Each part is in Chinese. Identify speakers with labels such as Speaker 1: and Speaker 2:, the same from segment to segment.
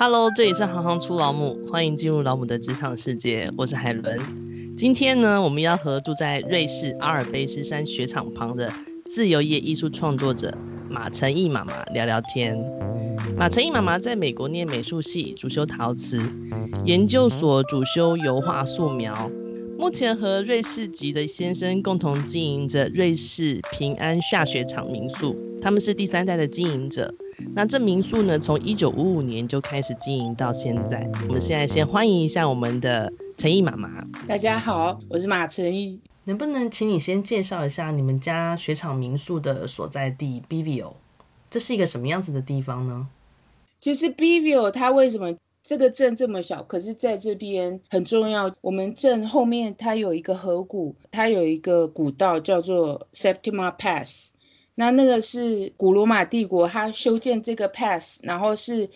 Speaker 1: Hello，这里是行行出老母，欢迎进入老母的职场世界。我是海伦。今天呢，我们要和住在瑞士阿尔卑斯山雪场旁的自由业艺术创作者马成毅妈妈聊聊天。马成毅妈妈在美国念美术系，主修陶瓷，研究所主修油画素描。目前和瑞士籍的先生共同经营着瑞士平安下雪场民宿，他们是第三代的经营者。那这民宿呢，从一九五五年就开始经营到现在。我们现在先欢迎一下我们的成毅妈妈。
Speaker 2: 大家好，我是马成毅。
Speaker 1: 能不能请你先介绍一下你们家雪场民宿的所在地 Bivio？这是一个什么样子的地方呢？
Speaker 2: 其实 Bivio 它为什么这个镇这么小？可是在这边很重要。我们镇后面它有一个河谷，它有一个古道叫做 Septima Pass。那那个是古罗马帝国，他修建这个 pass，然后是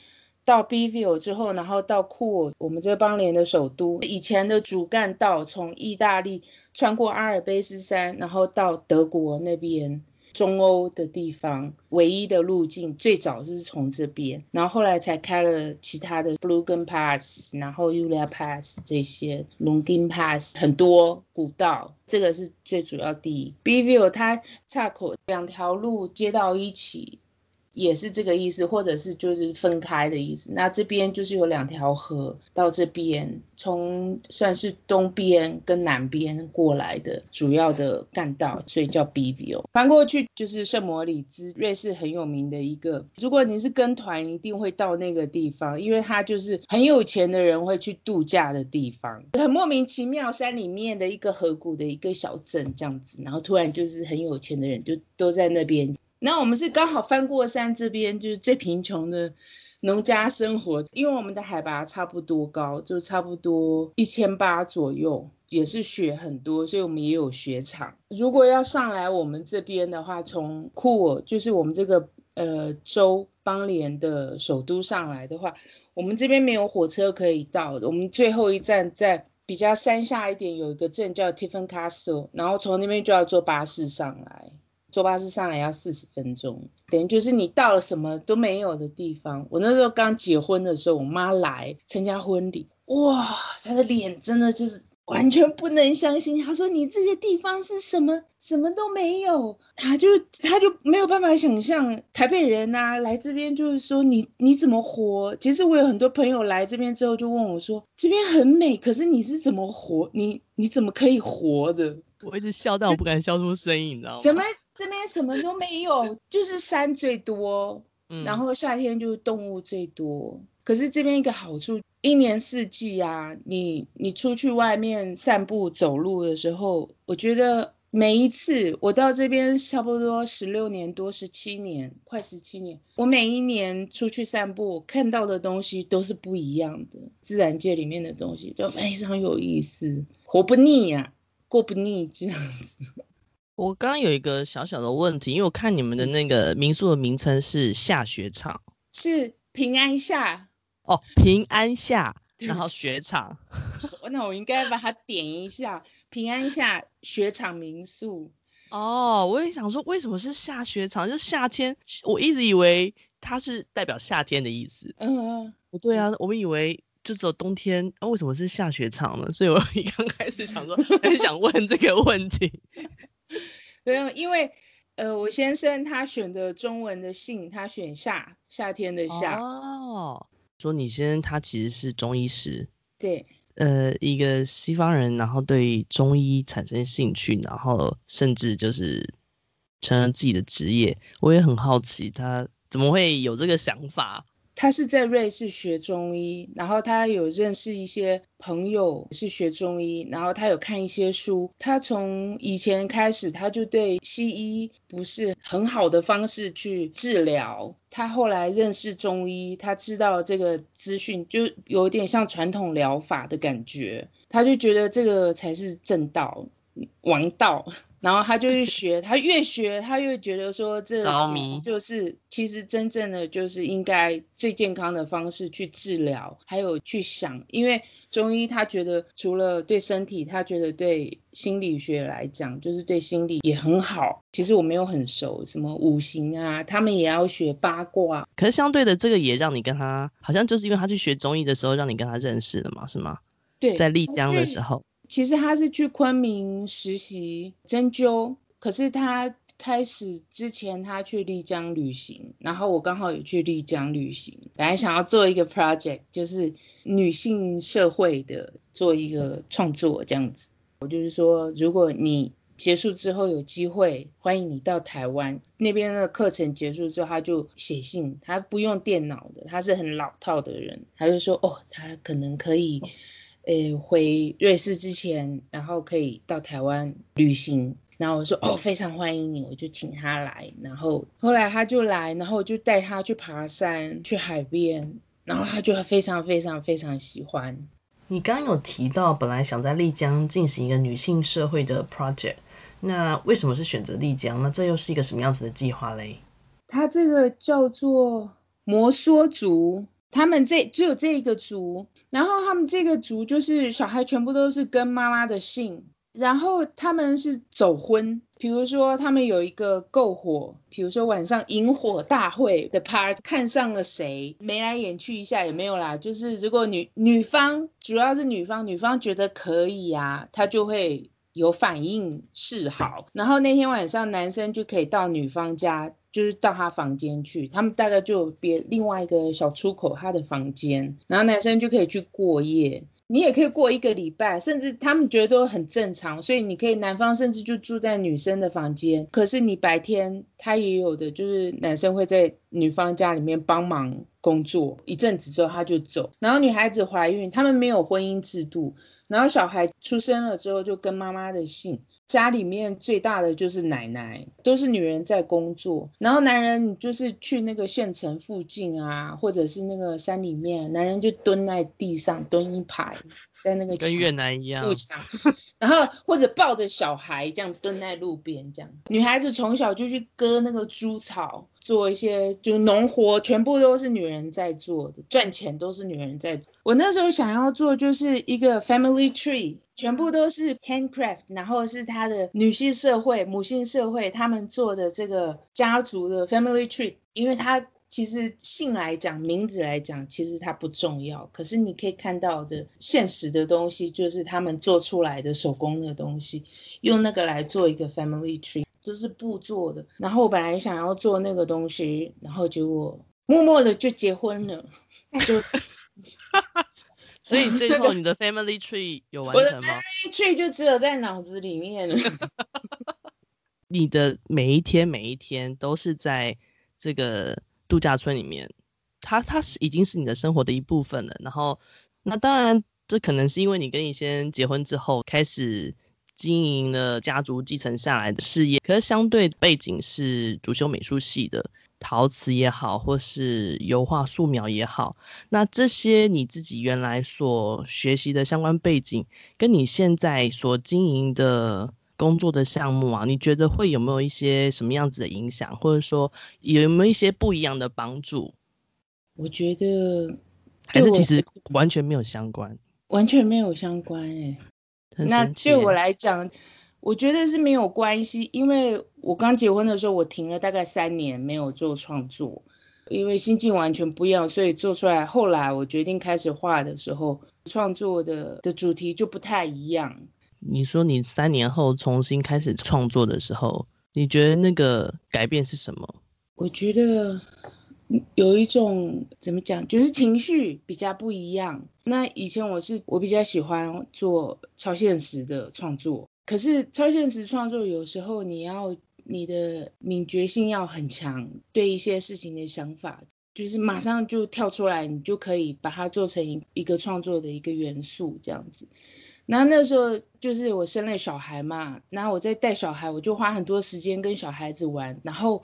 Speaker 2: 到 Bivio 之后，然后到库尔，我们这邦联的首都。以前的主干道从意大利穿过阿尔卑斯山，然后到德国那边。中欧的地方唯一的路径，最早是从这边，然后后来才开了其他的 Bruggen Pass，然后 Ulia Pass 这些 Longing Pass 很多古道，这个是最主要第一。Bivio 它岔口两条路接到一起。也是这个意思，或者是就是分开的意思。那这边就是有两条河到这边，从算是东边跟南边过来的主要的干道，所以叫 Bivio。翻过去就是圣莫里兹，瑞士很有名的一个。如果你是跟团，一定会到那个地方，因为它就是很有钱的人会去度假的地方。很莫名其妙，山里面的一个河谷的一个小镇这样子，然后突然就是很有钱的人就都在那边。那我们是刚好翻过山，这边就是最贫穷的农家生活，因为我们的海拔差不多高，就差不多一千八左右，也是雪很多，所以我们也有雪场。如果要上来我们这边的话，从库尔就是我们这个呃州邦联的首都上来的话，我们这边没有火车可以到的，我们最后一站在比较山下一点有一个镇叫 Tiefenkaste，然后从那边就要坐巴士上来。坐巴士上来要四十分钟，等于就是你到了什么都没有的地方。我那时候刚结婚的时候，我妈来参加婚礼，哇，她的脸真的就是完全不能相信。她说：“你这个地方是什么？什么都没有。”她就她就没有办法想象台北人呐、啊、来这边就是说你你怎么活？其实我有很多朋友来这边之后就问我说：“这边很美，可是你是怎么活？你你怎么可以活的？”
Speaker 1: 我一直笑，到我不敢笑出声音，你知道
Speaker 2: 吗？这边什么都没有，就是山最多，然后夏天就是动物最多。嗯、可是这边一个好处，一年四季啊，你你出去外面散步走路的时候，我觉得每一次我到这边差不多十六年多，十七年，快十七年，我每一年出去散步看到的东西都是不一样的，自然界里面的东西就非常有意思，活不腻呀、啊，过不腻这样子。
Speaker 1: 我刚刚有一个小小的问题，因为我看你们的那个民宿的名称是下雪场，
Speaker 2: 是平安下
Speaker 1: 哦，平安下，然后雪场。
Speaker 2: 那我应该把它点一下，平安下雪场民宿。
Speaker 1: 哦，我也想说，为什么是下雪场？就夏天，我一直以为它是代表夏天的意思。嗯，不对啊，我们以为就只有冬天，那、哦、为什么是下雪场呢？所以我一刚开始想说，很想问这个问题。
Speaker 2: 没有，因为呃，我先生他选的中文的姓，他选夏，夏天的夏。
Speaker 1: 哦，说你先生他其实是中医师，
Speaker 2: 对，
Speaker 1: 呃，一个西方人，然后对中医产生兴趣，然后甚至就是成了自己的职业。我也很好奇，他怎么会有这个想法？
Speaker 2: 他是在瑞士学中医，然后他有认识一些朋友是学中医，然后他有看一些书。他从以前开始，他就对西医不是很好的方式去治疗。他后来认识中医，他知道这个资讯就有点像传统疗法的感觉，他就觉得这个才是正道。王道。然后他就去学，他越学他越觉得说，这
Speaker 1: 着迷
Speaker 2: 就是其实真正的就是应该最健康的方式去治疗，还有去想，因为中医他觉得除了对身体，他觉得对心理学来讲，就是对心理也很好。其实我没有很熟，什么五行啊，他们也要学八卦。
Speaker 1: 可是相对的，这个也让你跟他，好像就是因为他去学中医的时候，让你跟他认识了嘛，是吗？
Speaker 2: 对，
Speaker 1: 在丽江的时候。
Speaker 2: 其实他是去昆明实习针灸，可是他开始之前他去丽江旅行，然后我刚好也去丽江旅行，本来想要做一个 project，就是女性社会的做一个创作这样子。我就是说，如果你结束之后有机会，欢迎你到台湾那边的课程结束之后，他就写信，他不用电脑的，他是很老套的人，他就说哦，他可能可以。诶，回瑞士之前，然后可以到台湾旅行，然后我说哦，非常欢迎你，我就请他来，然后后来他就来，然后我就带他去爬山，去海边，然后他就非常非常非常喜欢。
Speaker 1: 你刚刚有提到，本来想在丽江进行一个女性社会的 project，那为什么是选择丽江？那这又是一个什么样子的计划嘞？
Speaker 2: 它这个叫做摩梭族。他们这只有这一个族，然后他们这个族就是小孩全部都是跟妈妈的姓，然后他们是走婚，比如说他们有一个篝火，比如说晚上萤火大会的 part，看上了谁，眉来眼去一下也没有啦，就是如果女女方主要是女方，女方觉得可以呀，她就会有反应示好，然后那天晚上男生就可以到女方家。就是到他房间去，他们大概就别另外一个小出口，他的房间，然后男生就可以去过夜，你也可以过一个礼拜，甚至他们觉得都很正常，所以你可以男方甚至就住在女生的房间，可是你白天他也有的，就是男生会在女方家里面帮忙工作一阵子之后他就走，然后女孩子怀孕，他们没有婚姻制度，然后小孩出生了之后就跟妈妈的姓。家里面最大的就是奶奶，都是女人在工作，然后男人就是去那个县城附近啊，或者是那个山里面，男人就蹲在地上蹲一排。在那个
Speaker 1: 跟越南一样，
Speaker 2: 然后或者抱着小孩这样蹲在路边，这样女孩子从小就去割那个猪草，做一些就农活，全部都是女人在做的，赚钱都是女人在做。我那时候想要做就是一个 family tree，全部都是 handcraft，然后是他的女性社会、母性社会他们做的这个家族的 family tree，因为他。其实姓来讲，名字来讲，其实它不重要。可是你可以看到的现实的东西，就是他们做出来的手工的东西，用那个来做一个 family tree，就是布做的。然后我本来想要做那个东西，然后结果默默的就结婚了，就。
Speaker 1: 所以最后你的 family tree 有完成吗？
Speaker 2: 我的 family tree 就只有在脑子里面了。
Speaker 1: 你的每一天每一天都是在这个。度假村里面，它它是已经是你的生活的一部分了。然后，那当然，这可能是因为你跟你先结婚之后，开始经营了家族继承下来的事业。可是，相对背景是主修美术系的，陶瓷也好，或是油画素描也好，那这些你自己原来所学习的相关背景，跟你现在所经营的。工作的项目啊，你觉得会有没有一些什么样子的影响，或者说有没有一些不一样的帮助？
Speaker 2: 我觉得
Speaker 1: 还是其实完全没有相关，
Speaker 2: 完全没有相关哎、欸。那对我来讲，我觉得是没有关系，因为我刚结婚的时候，我停了大概三年没有做创作，因为心境完全不一样，所以做出来。后来我决定开始画的时候，创作的的主题就不太一样。
Speaker 1: 你说你三年后重新开始创作的时候，你觉得那个改变是什么？
Speaker 2: 我觉得有一种怎么讲，就是情绪比较不一样。那以前我是我比较喜欢做超现实的创作，可是超现实创作有时候你要你的敏觉性要很强，对一些事情的想法就是马上就跳出来，你就可以把它做成一个创作的一个元素这样子。然后那时候就是我生了小孩嘛，然后我在带小孩，我就花很多时间跟小孩子玩。然后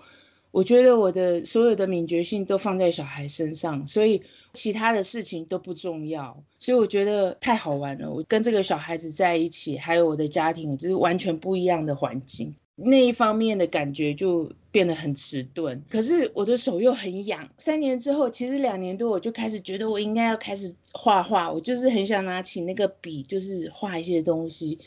Speaker 2: 我觉得我的所有的敏觉性都放在小孩身上，所以其他的事情都不重要。所以我觉得太好玩了。我跟这个小孩子在一起，还有我的家庭，就是完全不一样的环境。那一方面的感觉就变得很迟钝。可是我的手又很痒。三年之后，其实两年多，我就开始觉得我应该要开始画画。我就是很想拿起那个笔，就是画一些东西。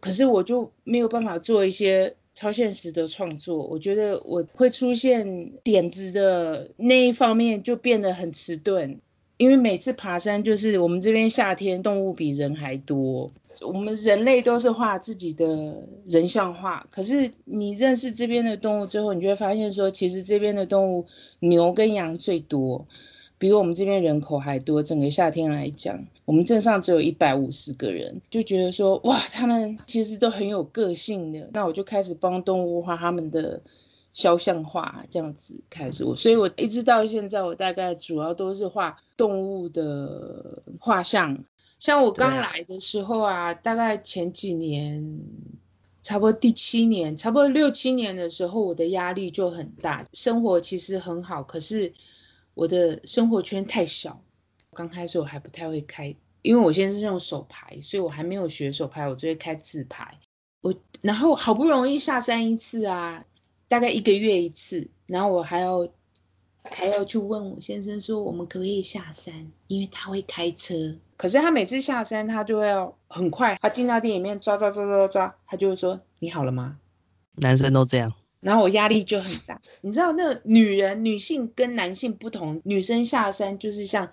Speaker 2: 可是我就没有办法做一些。超现实的创作，我觉得我会出现点子的那一方面就变得很迟钝，因为每次爬山就是我们这边夏天动物比人还多，我们人类都是画自己的人像画，可是你认识这边的动物之后，你就会发现说，其实这边的动物牛跟羊最多。比我们这边人口还多，整个夏天来讲，我们镇上只有一百五十个人，就觉得说哇，他们其实都很有个性的。那我就开始帮动物画他们的肖像画，这样子开始我，所以我一直到现在，我大概主要都是画动物的画像。像我刚来的时候啊，大概前几年，差不多第七年，差不多六七年的时候，我的压力就很大，生活其实很好，可是。我的生活圈太小，刚开始我还不太会开，因为我现在是用手排，所以我还没有学手排，我就会开自牌。我然后好不容易下山一次啊，大概一个月一次，然后我还要还要去问我先生说，我们可不可以下山，因为他会开车。可是他每次下山，他就会要很快，他进到店里面抓抓抓抓抓，他就会说，你好了吗？
Speaker 1: 男生都这样。
Speaker 2: 然后我压力就很大，你知道，那个女人、女性跟男性不同，女生下山就是像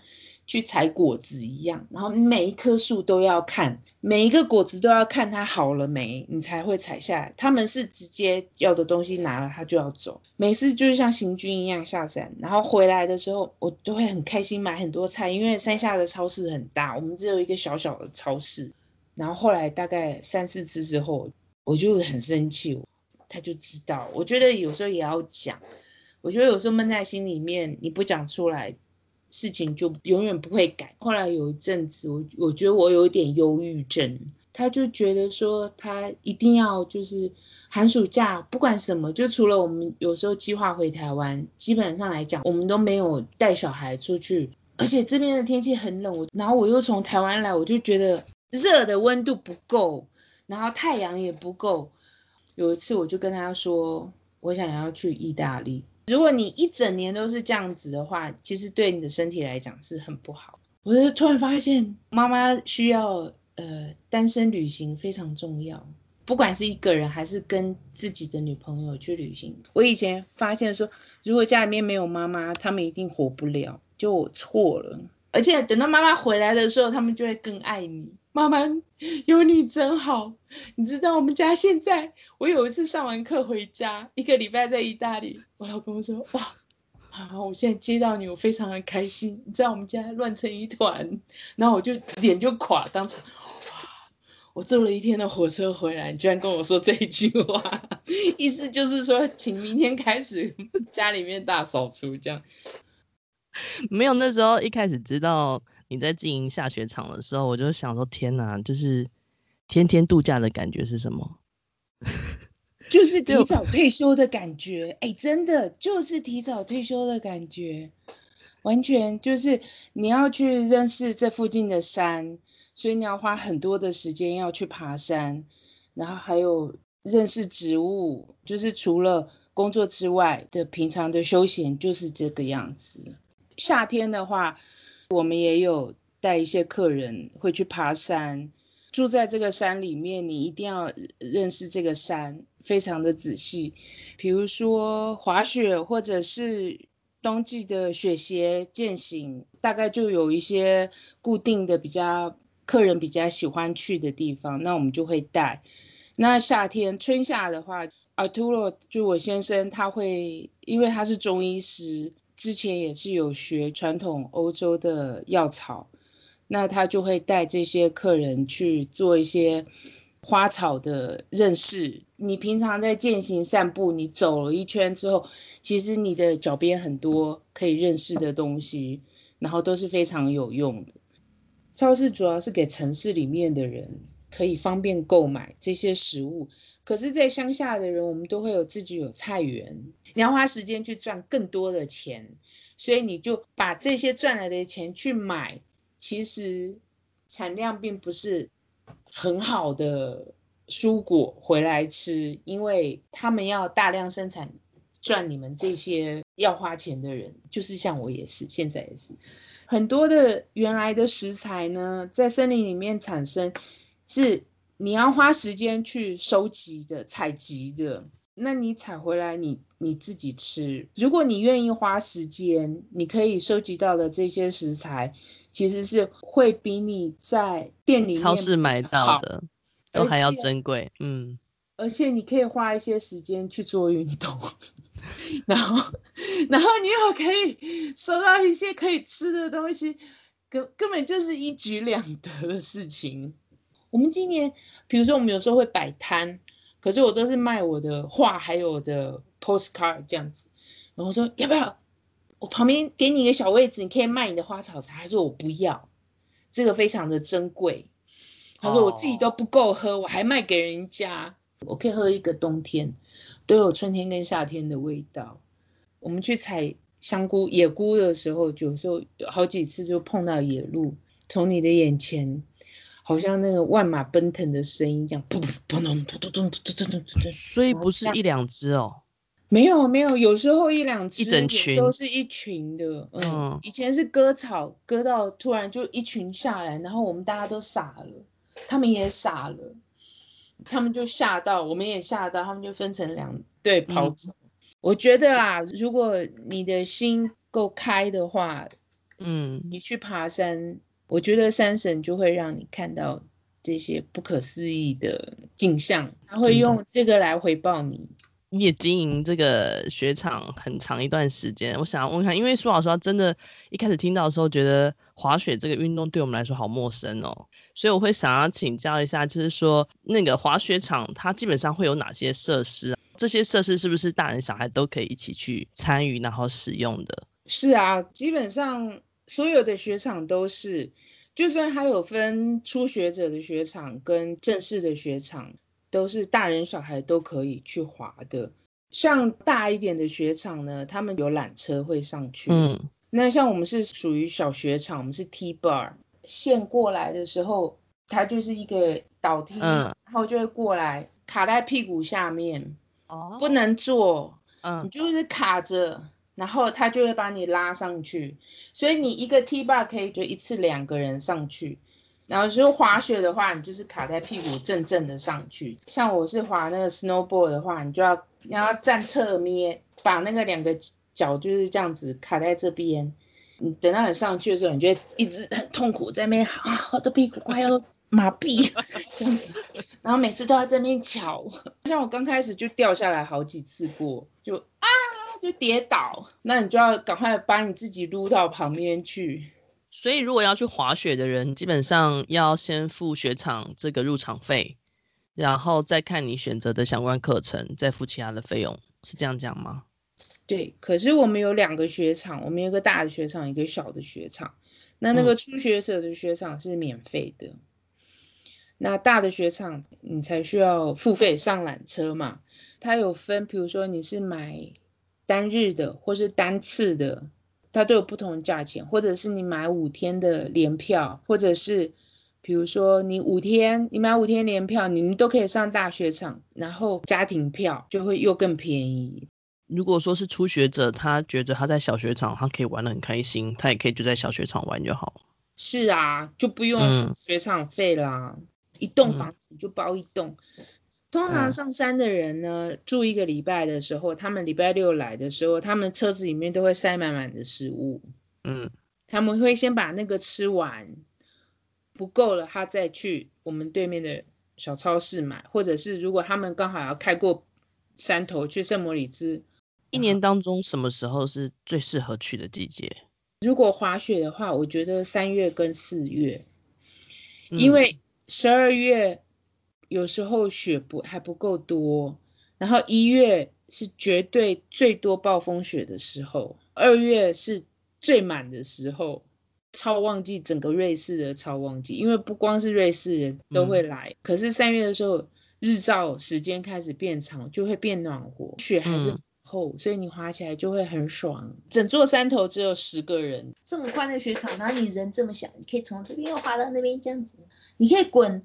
Speaker 2: 去采果子一样，然后每一棵树都要看，每一个果子都要看它好了没，你才会采下来。他们是直接要的东西拿了，他就要走。每次就是像行军一样下山，然后回来的时候，我都会很开心买很多菜，因为山下的超市很大，我们只有一个小小的超市。然后后来大概三四次之后，我就很生气。他就知道，我觉得有时候也要讲。我觉得有时候闷在心里面，你不讲出来，事情就永远不会改。后来有一阵子，我我觉得我有点忧郁症。他就觉得说，他一定要就是寒暑假不管什么，就除了我们有时候计划回台湾，基本上来讲，我们都没有带小孩出去。而且这边的天气很冷，我然后我又从台湾来，我就觉得热的温度不够，然后太阳也不够。有一次，我就跟他说，我想要去意大利。如果你一整年都是这样子的话，其实对你的身体来讲是很不好。我就突然发现，妈妈需要呃单身旅行非常重要，不管是一个人还是跟自己的女朋友去旅行。我以前发现说，如果家里面没有妈妈，他们一定活不了，就我错了。而且等到妈妈回来的时候，他们就会更爱你。妈妈有你真好，你知道我们家现在，我有一次上完课回家，一个礼拜在意大利，我老公说哇，啊，我现在接到你，我非常的开心。你知道我们家乱成一团，然后我就脸就垮，当场哇，我坐了一天的火车回来，你居然跟我说这一句话，意思就是说，请明天开始家里面大扫除，这样。
Speaker 1: 没有，那时候一开始知道。你在经营下雪场的时候，我就想说：天哪，就是天天度假的感觉是什么？
Speaker 2: 就是提早退休的感觉。哎、欸，真的就是提早退休的感觉，完全就是你要去认识这附近的山，所以你要花很多的时间要去爬山，然后还有认识植物，就是除了工作之外的平常的休闲就是这个样子。夏天的话。我们也有带一些客人会去爬山，住在这个山里面，你一定要认识这个山，非常的仔细。比如说滑雪，或者是冬季的雪鞋健行，大概就有一些固定的比较客人比较喜欢去的地方，那我们就会带。那夏天春夏的话，Arturo 就我先生他会，因为他是中医师。之前也是有学传统欧洲的药草，那他就会带这些客人去做一些花草的认识。你平常在健行散步，你走了一圈之后，其实你的脚边很多可以认识的东西，然后都是非常有用的。超市主要是给城市里面的人可以方便购买这些食物。可是，在乡下的人，我们都会有自己有菜园，你要花时间去赚更多的钱，所以你就把这些赚来的钱去买，其实产量并不是很好的蔬果回来吃，因为他们要大量生产赚你们这些要花钱的人，就是像我也是，现在也是很多的原来的食材呢，在森林里面产生是。你要花时间去收集的、采集的，那你采回来你你自己吃。如果你愿意花时间，你可以收集到的这些食材，其实是会比你在店里面
Speaker 1: 超市买到的都还要珍贵。嗯，
Speaker 2: 而且你可以花一些时间去做运动，然后然后你又可以收到一些可以吃的东西，根根本就是一举两得的事情。我们今年，比如说我们有时候会摆摊，可是我都是卖我的画，还有我的 postcard 这样子。然后说要不要？我旁边给你一个小位置，你可以卖你的花草茶。他说我不要，这个非常的珍贵。他说我自己都不够喝我还卖给人家。我可以喝一个冬天，都有春天跟夏天的味道。我们去采香菇、野菇的时候，有时候有好几次就碰到野鹿，从你的眼前。好像那个万马奔腾的声音，这样砰砰咚咚咚咚咚咚咚咚。
Speaker 1: 所以不是一两只哦？
Speaker 2: 没有没有，有时候一两只，
Speaker 1: 一整群，
Speaker 2: 有时候是一群的。嗯，嗯，以前是割草，割到突然就一群下来，然后我们大家都傻了，他们也傻了，他们就吓到，我们也吓到，他们就分成两队跑走。嗯。我觉得啦，如果你的心够开的话，嗯，你去爬山。我觉得山神就会让你看到这些不可思议的景象，他会用这个来回报你。
Speaker 1: 你也经营这个雪场很长一段时间，我想要问看，因为苏老师他真的，一开始听到的时候觉得滑雪这个运动对我们来说好陌生哦，所以我会想要请教一下，就是说那个滑雪场它基本上会有哪些设施？这些设施是不是大人小孩都可以一起去参与然后使用的？
Speaker 2: 是啊，基本上。所有的雪场都是，就算它有分初学者的雪场跟正式的雪场，都是大人小孩都可以去滑的。像大一点的雪场呢，他们有缆车会上去。嗯，那像我们是属于小雪场，我们是 T bar，线过来的时候，它就是一个倒梯，嗯，然后就会过来卡在屁股下面，哦，不能坐，嗯，你就是卡着。然后他就会把你拉上去，所以你一个 T bar 可以就一次两个人上去。然后就滑雪的话，你就是卡在屁股正正的上去。像我是滑那个 snowboard 的话，你就要你要站侧面，把那个两个脚就是这样子卡在这边。你等到你上去的时候，你就会一直很痛苦在那边啊，我的屁股快要麻痹这样子。然后每次都要在那边瞧，像我刚开始就掉下来好几次过，就啊。就跌倒，那你就要赶快把你自己撸到旁边去。
Speaker 1: 所以，如果要去滑雪的人，基本上要先付雪场这个入场费，然后再看你选择的相关课程，再付其他的费用，是这样讲吗？
Speaker 2: 对。可是我们有两个雪场，我们有一个大的雪场，一个小的雪场。那那个初学者的雪场是免费的，嗯、那大的雪场你才需要付费上缆车嘛。它有分，比如说你是买。单日的或是单次的，它都有不同的价钱，或者是你买五天的联票，或者是比如说你五天，你买五天联票，你们都可以上大学场，然后家庭票就会又更便宜。
Speaker 1: 如果说是初学者，他觉得他在小学场他可以玩的很开心，他也可以就在小学场玩就好。
Speaker 2: 是啊，就不用学场费啦，嗯、一栋房子就包一栋。嗯通常上山的人呢，嗯、住一个礼拜的时候，他们礼拜六来的时候，他们车子里面都会塞满满的食物。嗯，他们会先把那个吃完，不够了，他再去我们对面的小超市买，或者是如果他们刚好要开过山头去圣莫里兹，
Speaker 1: 一年当中什么时候是最适合去的季节？
Speaker 2: 如果滑雪的话，我觉得三月跟四月，嗯、因为十二月。有时候雪不还不够多，然后一月是绝对最多暴风雪的时候，二月是最满的时候，超旺季，整个瑞士的超旺季，因为不光是瑞士人都会来。嗯、可是三月的时候，日照时间开始变长，就会变暖和，雪还是很厚，嗯、所以你滑起来就会很爽。整座山头只有十个人，这么宽的雪场，然后你人这么小，你可以从这边又滑到那边，这样子，你可以滚，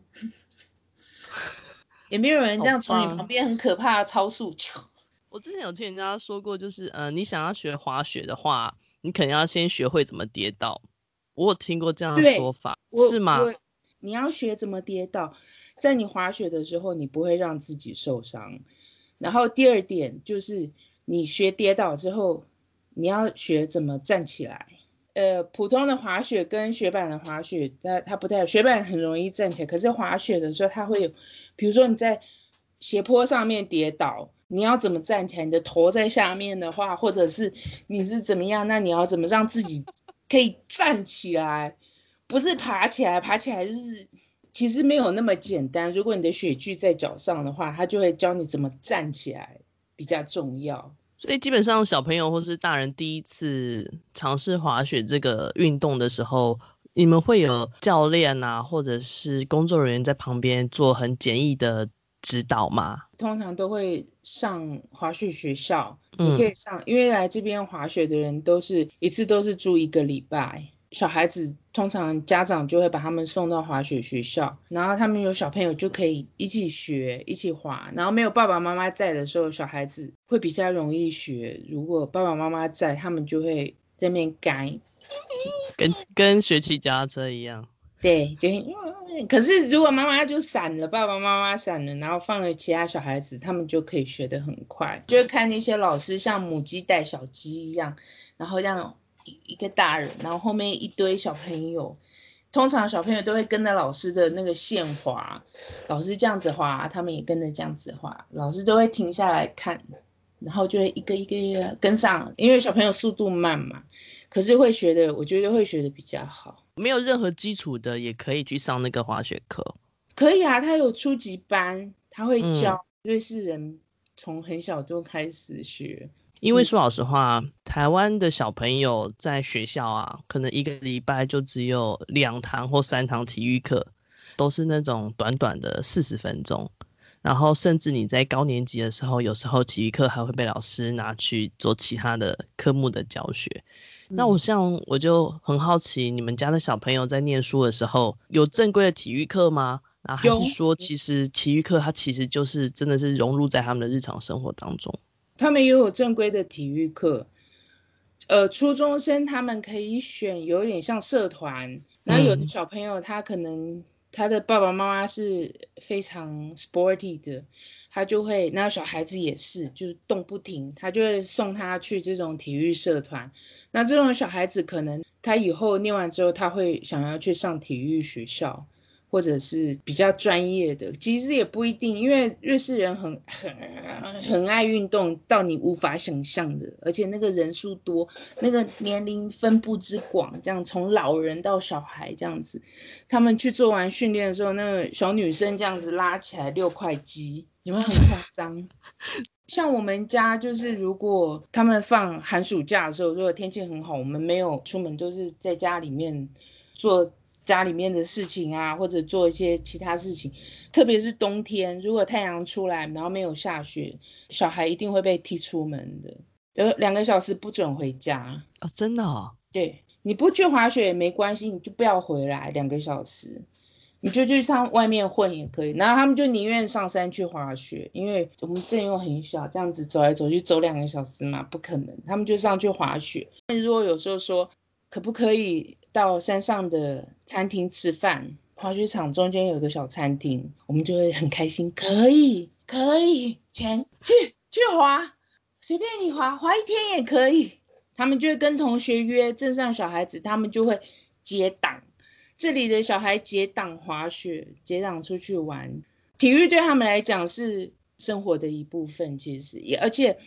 Speaker 2: 也没有人这样从你旁边很可怕的超速。
Speaker 1: 我之前有听人家说过，就是呃，你想要学滑雪的话，你肯定要先学会怎么跌倒。我有听过这样的说法，是吗？
Speaker 2: 你要学怎么跌倒，在你滑雪的时候，你不会让自己受伤。然后第二点就是，你学跌倒之后，你要学怎么站起来。呃，普通的滑雪跟雪板的滑雪，它它不太，雪板很容易站起来，可是滑雪的时候，它会有，比如说你在斜坡上面跌倒，你要怎么站起来？你的头在下面的话，或者是你是怎么样？那你要怎么让自己可以站起来？不是爬起来，爬起来是其实没有那么简单。如果你的雪具在脚上的话，他就会教你怎么站起来比较重要。
Speaker 1: 所以基本上小朋友或是大人第一次尝试滑雪这个运动的时候，你们会有教练啊，或者是工作人员在旁边做很简易的指导吗？
Speaker 2: 通常都会上滑雪学校，你可以上，嗯、因为来这边滑雪的人都是一次都是住一个礼拜。小孩子通常家长就会把他们送到滑雪学校，然后他们有小朋友就可以一起学、一起滑。然后没有爸爸妈妈在的时候，小孩子会比较容易学。如果爸爸妈妈在，他们就会在那边改，
Speaker 1: 跟跟学骑脚踏车一样。
Speaker 2: 对，就可是如果妈妈就散了，爸爸妈妈散了，然后放了其他小孩子，他们就可以学得很快。就是看那些老师像母鸡带小鸡一样，然后让。一个大人，然后后面一堆小朋友，通常小朋友都会跟着老师的那个线滑，老师这样子滑，他们也跟着这样子滑，老师都会停下来看，然后就会一个一个一个跟上，因为小朋友速度慢嘛，可是会学的，我觉得会学的比较好。
Speaker 1: 没有任何基础的也可以去上那个滑雪课，
Speaker 2: 可以啊，他有初级班，他会教瑞士人从很小就开始学。
Speaker 1: 因为说老实话，嗯、台湾的小朋友在学校啊，可能一个礼拜就只有两堂或三堂体育课，都是那种短短的四十分钟。然后甚至你在高年级的时候，有时候体育课还会被老师拿去做其他的科目的教学。嗯、那我像我就很好奇，你们家的小朋友在念书的时候有正规的体育课吗？然后还是说，其实体育课它其实就是真的是融入在他们的日常生活当中？
Speaker 2: 他们也有正规的体育课，呃，初中生他们可以选有点像社团，然后有的小朋友他可能他的爸爸妈妈是非常 sporty 的，他就会，那小孩子也是，就是动不停，他就会送他去这种体育社团。那这种小孩子可能他以后念完之后，他会想要去上体育学校。或者是比较专业的，其实也不一定，因为瑞士人很很很爱运动，到你无法想象的，而且那个人数多，那个年龄分布之广，这样从老人到小孩这样子，他们去做完训练的时候，那个小女生这样子拉起来六块肌，有没有很夸张？像我们家就是，如果他们放寒暑假的时候，如果天气很好，我们没有出门，都是在家里面做。家里面的事情啊，或者做一些其他事情，特别是冬天，如果太阳出来，然后没有下雪，小孩一定会被踢出门的。有两个小时不准回家
Speaker 1: 哦，真的哦？
Speaker 2: 对，你不去滑雪也没关系，你就不要回来两个小时，你就去上外面混也可以。然后他们就宁愿上山去滑雪，因为我们镇又很小，这样子走来走去走两个小时嘛，不可能。他们就上去滑雪。如果有时候说可不可以？到山上的餐厅吃饭，滑雪场中间有一个小餐厅，我们就会很开心。可以，可以，钱去去滑，随便你滑，滑一天也可以。他们就会跟同学约，镇上小孩子他们就会结党，这里的小孩结党滑雪，结党出去玩。体育对他们来讲是生活的一部分，其实也而且。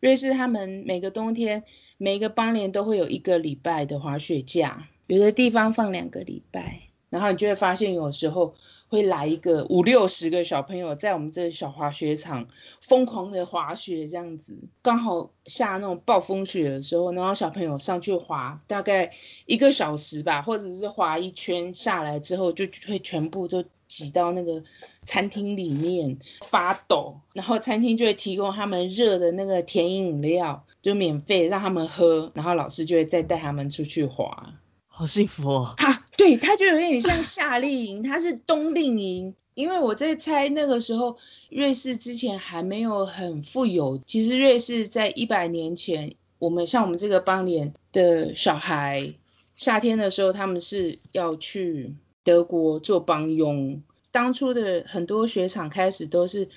Speaker 2: 瑞士他们每个冬天，每个邦联都会有一个礼拜的滑雪假，有的地方放两个礼拜。然后你就会发现有时候会来一个五六十个小朋友在我们这个小滑雪场疯狂的滑雪，这样子刚好下那种暴风雪的时候，然后小朋友上去滑大概一个小时吧，或者是滑一圈下来之后，就会全部都挤到那个餐厅里面发抖，然后餐厅就会提供他们热的那个甜饮料，就免费让他们喝，然后老师就会再带他们出去滑。
Speaker 1: 好幸福哦！
Speaker 2: 啊，对，它就有点像夏令营，它是冬令营。因为我在猜那个时候，瑞士之前还没有很富有。其实瑞士在一百年前，我们像我们这个邦联的小孩，夏天的时候他们是要去德国做帮佣。当初的很多雪场开始都是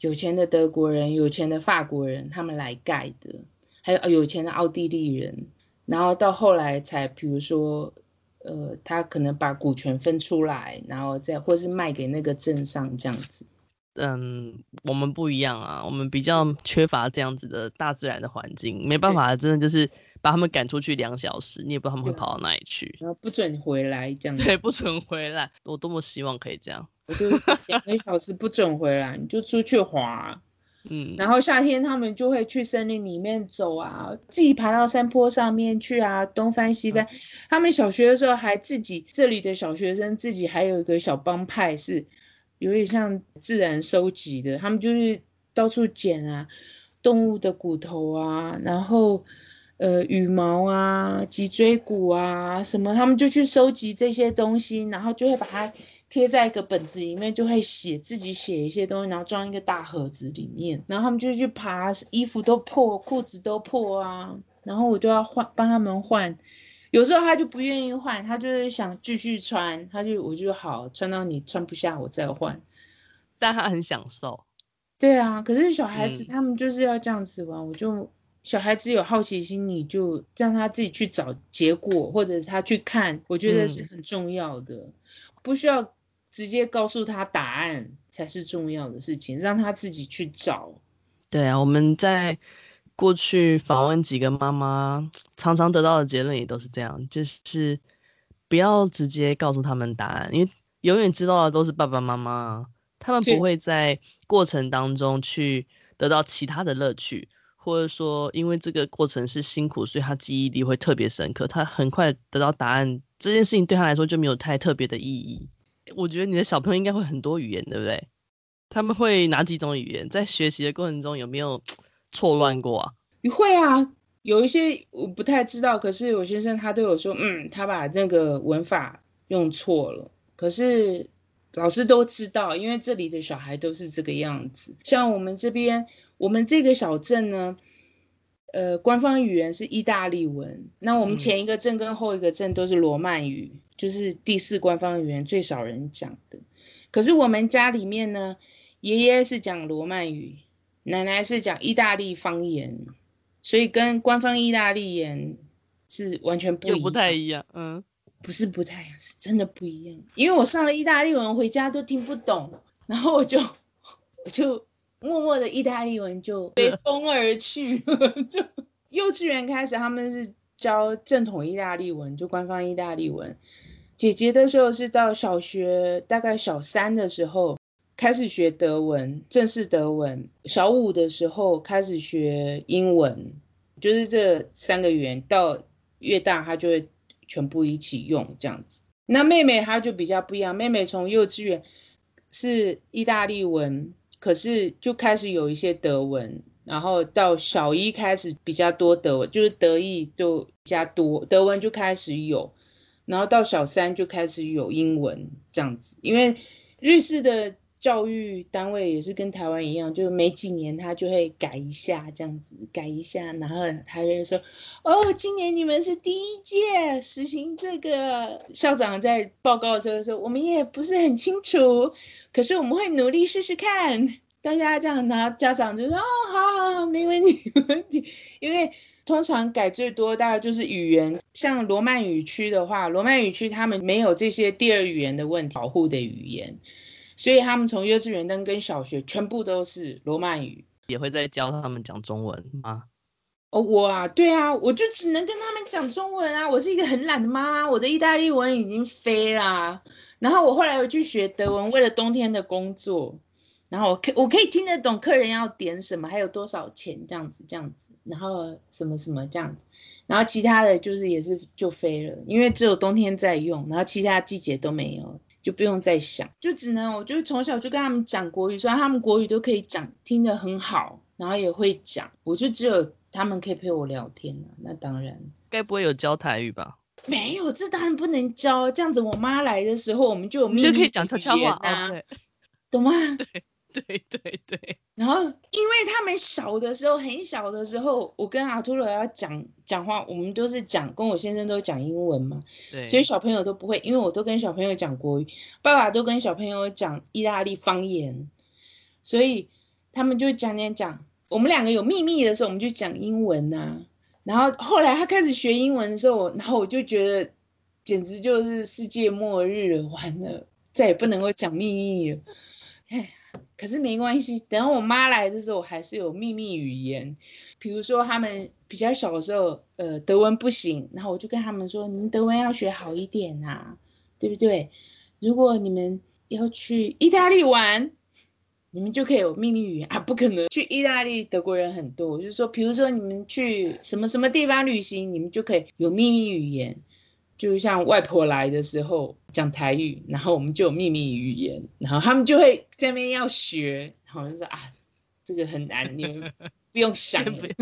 Speaker 2: 有钱的德国人、有钱的法国人他们来盖的，还有有钱的奥地利人。然后到后来才，比如说，呃，他可能把股权分出来，然后再或是卖给那个镇上这样子。
Speaker 1: 嗯，我们不一样啊，我们比较缺乏这样子的大自然的环境，没办法，真的就是把他们赶出去两小时，你也不知道他们会跑到哪里去，
Speaker 2: 然后不准回来这样子。
Speaker 1: 对，不准回来，我多么希望可以这样，
Speaker 2: 我就两个小时不准回来，你就出去滑。
Speaker 1: 嗯，
Speaker 2: 然后夏天他们就会去森林里面走啊，自己爬到山坡上面去啊，东翻西翻。他们小学的时候还自己，这里的小学生自己还有一个小帮派，是有点像自然收集的。他们就是到处捡啊，动物的骨头啊，然后呃羽毛啊、脊椎骨啊什么，他们就去收集这些东西，然后就会把它。贴在一个本子里面，就会写自己写一些东西，然后装一个大盒子里面，然后他们就去爬，衣服都破，裤子都破啊，然后我就要换，帮他们换。有时候他就不愿意换，他就是想继续穿，他就我就好穿到你穿不下，我再换。
Speaker 1: 但他很享受。
Speaker 2: 对啊，可是小孩子他们就是要这样子玩，嗯、我就小孩子有好奇心，你就让他自己去找结果，或者他去看，我觉得是很重要的，嗯、不需要。直接告诉他答案才是重要的事情，让他自己去找。
Speaker 1: 对啊，我们在过去访问几个妈妈，常常得到的结论也都是这样，就是不要直接告诉他们答案，因为永远知道的都是爸爸妈妈，他们不会在过程当中去得到其他的乐趣，或者说因为这个过程是辛苦，所以他记忆力会特别深刻，他很快得到答案，这件事情对他来说就没有太特别的意义。我觉得你的小朋友应该会很多语言，对不对？他们会哪几种语言？在学习的过程中有没有 错乱过啊？
Speaker 2: 会啊，有一些我不太知道，可是我先生他都有说，嗯，他把那个文法用错了。可是老师都知道，因为这里的小孩都是这个样子。像我们这边，我们这个小镇呢，呃，官方语言是意大利文。那我们前一个镇跟后一个镇都是罗曼语。嗯就是第四官方语言最少人讲的，可是我们家里面呢，爷爷是讲罗曼语，奶奶是讲意大利方言，所以跟官方意大利言是完全不一样，
Speaker 1: 不太一样，嗯，
Speaker 2: 不是不太一样，是真的不一样。因为我上了意大利文回家都听不懂，然后我就 我就默默的意大利文就随风而去，就幼稚园开始他们是。教正统意大利文，就官方意大利文。姐姐的时候是到小学大概小三的时候开始学德文，正式德文。小五的时候开始学英文，就是这三个语言。到越大，她就会全部一起用这样子。那妹妹她就比较不一样，妹妹从幼稚园是意大利文，可是就开始有一些德文。然后到小一开始比较多德文，就是德意就加多，德文就开始有。然后到小三就开始有英文这样子，因为日式的教育单位也是跟台湾一样，就是每几年他就会改一下这样子，改一下，然后他就说：“哦，今年你们是第一届实行这个。”校长在报告的时候说：“我们也不是很清楚，可是我们会努力试试看。”大家这样，然后家长就说：“哦，好好好，没问题，没问题。”因为通常改最多大概就是语言，像罗曼语区的话，罗曼语区他们没有这些第二语言的问题保护的语言，所以他们从幼稚园跟跟小学全部都是罗曼语，
Speaker 1: 也会在教他们讲中文吗？
Speaker 2: 哦，我啊，对啊，我就只能跟他们讲中文啊。我是一个很懒的妈妈，我的意大利文已经飞啦。然后我后来又去学德文，为了冬天的工作。然后我可我可以听得懂客人要点什么，还有多少钱这样子这样子，然后什么什么这样子。然后其他的就是也是就飞了，因为只有冬天在用，然后其他季节都没有，就不用再想，就只能我就从小就跟他们讲国语，虽然他们国语都可以讲，听得很好，然后也会讲，我就只有。他们可以陪我聊天啊，那当然。
Speaker 1: 该不会有教台语吧？
Speaker 2: 没有，这当然不能教。这样子，我妈来的时候，我们就有秘密
Speaker 1: 就可以讲悄悄话啊，
Speaker 2: 懂吗？
Speaker 1: 对对对对。
Speaker 2: 然后，因为他们小的时候，很小的时候，我跟阿图罗要讲讲话，我们都是讲，跟我先生都讲英文嘛。对。所以小朋友都不会，因为我都跟小朋友讲国语，爸爸都跟小朋友讲意大利方言，所以他们就讲讲讲。我们两个有秘密的时候，我们就讲英文呐、啊。然后后来他开始学英文的时候，然后我就觉得简直就是世界末日了，完了，再也不能够讲秘密了。哎，可是没关系，等我妈来的时候，我还是有秘密语言。比如说他们比较小的时候，呃，德文不行，然后我就跟他们说：“你们德文要学好一点呐、啊，对不对？如果你们要去意大利玩。”你们就可以有秘密语言啊？不可能，去意大利德国人很多，就是说，比如说你们去什么什么地方旅行，你们就可以有秘密语言，就像外婆来的时候讲台语，然后我们就有秘密语言，然后他们就会在那边要学，然后就说啊，这个很难，你们不用想，不 用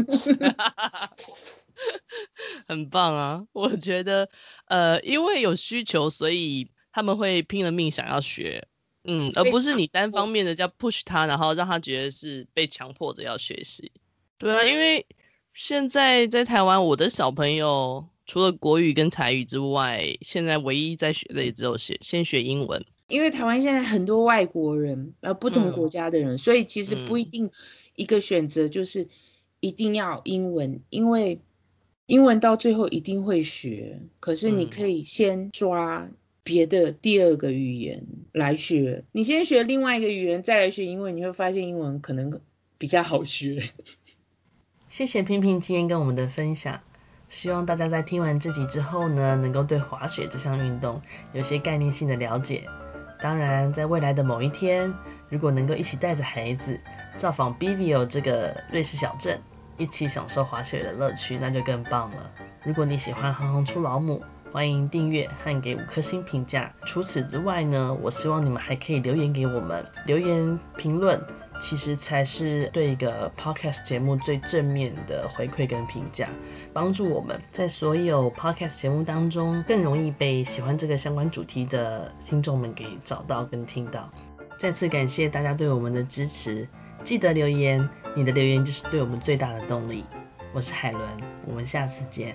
Speaker 1: 很棒啊！我觉得，呃，因为有需求，所以他们会拼了命想要学。嗯，而不是你单方面的叫 push 他，然后让他觉得是被强迫着要学习。对啊，因为现在在台湾，我的小朋友除了国语跟台语之外，现在唯一在学的也只有学先学英文。
Speaker 2: 因为台湾现在很多外国人，呃，不同国家的人，嗯，所以其实不一定一个选择就是一定要英文，嗯，因为英文到最后一定会学，可是你可以先抓。别的第二个语言来学，你先学另外一个语言，再来学英文，你会发现英文可能比较好学。
Speaker 1: 谢谢平平今天跟我们的分享，希望大家在听完这集之后呢，能够对滑雪这项运动有些概念性的了解。当然，在未来的某一天，如果能够一起带着孩子造访 Bivio 这个瑞士小镇，一起享受滑雪的乐趣，那就更棒了。如果你喜欢行行出老母，欢迎订阅和给五颗星评价。除此之外呢，我希望你们还可以留言给我们，留言评论其实才是对一个 podcast 节目最正面的回馈跟评价，帮助我们在所有 podcast 节目当中更容易被喜欢这个相关主题的听众们给找到跟听到。再次感谢大家对我们的支持，记得留言，你的留言就是对我们最大的动力。我是海伦，我们下次见。